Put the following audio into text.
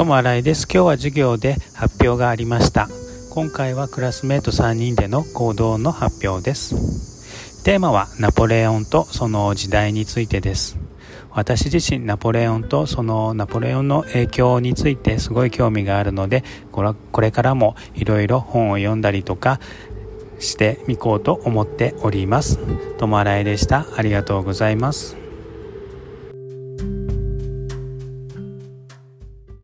ともあ井です今日は授業で発表がありました今回はクラスメート3人での行動の発表ですテーマはナポレオンとその時代についてです私自身ナポレオンとそのナポレオンの影響についてすごい興味があるのでこれからもいろいろ本を読んだりとかしてみこうと思っております。とも井でした。ありがとうございます。